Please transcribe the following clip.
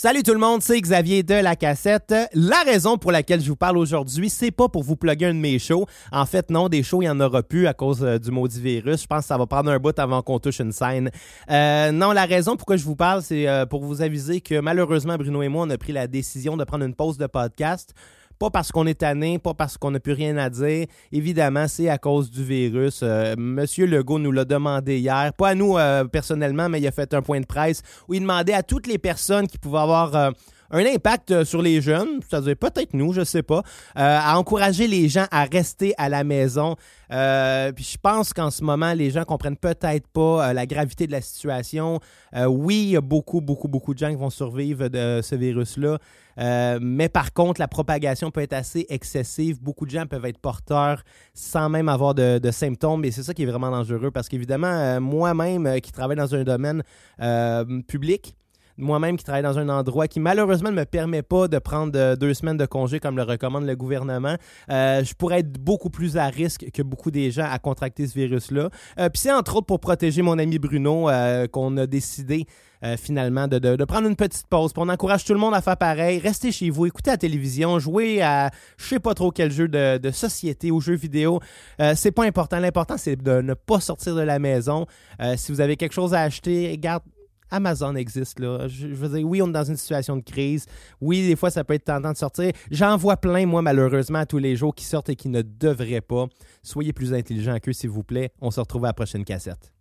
Salut tout le monde, c'est Xavier de la cassette. La raison pour laquelle je vous parle aujourd'hui, c'est pas pour vous plugger un de mes shows. En fait, non, des shows, il y en aura plus à cause euh, du maudit virus. Je pense que ça va prendre un bout avant qu'on touche une scène. Euh, non, la raison pourquoi je vous parle, c'est euh, pour vous aviser que malheureusement, Bruno et moi, on a pris la décision de prendre une pause de podcast. Pas parce qu'on est tanné, pas parce qu'on n'a plus rien à dire. Évidemment, c'est à cause du virus. Euh, Monsieur Legault nous l'a demandé hier. Pas à nous euh, personnellement, mais il a fait un point de presse où il demandait à toutes les personnes qui pouvaient avoir euh, un impact sur les jeunes, c'est-à-dire peut-être nous, je sais pas, à encourager les gens à rester à la maison. puis je pense qu'en ce moment, les gens comprennent peut-être pas la gravité de la situation. oui, il y a beaucoup, beaucoup, beaucoup de gens qui vont survivre de ce virus-là. Euh, mais par contre, la propagation peut être assez excessive. Beaucoup de gens peuvent être porteurs sans même avoir de, symptômes. Et c'est ça qui est vraiment dangereux parce qu'évidemment, euh, moi-même euh, qui travaille dans un domaine public, moi-même qui travaille dans un endroit qui malheureusement ne me permet pas de prendre deux semaines de congé comme le recommande le gouvernement, je pourrais être beaucoup plus à risque que beaucoup des gens à contracter ce virus-là. Puis c'est entre autres pour protéger mon ami Bruno qu'on a décidé euh, finalement, de, prendre une petite pause. on encourage tout le monde à faire pareil. Restez chez vous, écoutez la télévision, jouez à je sais pas trop quel jeu de, société ou jeu vidéo. Euh, c'est pas important. L'important, c'est de ne pas sortir de la maison. Euh, si vous avez quelque chose à acheter, regarde, Amazon existe là. Je, dire, oui, on est dans une situation de crise. Oui, des fois, ça peut être tentant de sortir. J'en vois plein, moi, malheureusement, tous les jours qui sortent et qui ne devraient pas. Soyez plus intelligents qu'eux, s'il vous plaît. On se retrouve à la prochaine cassette.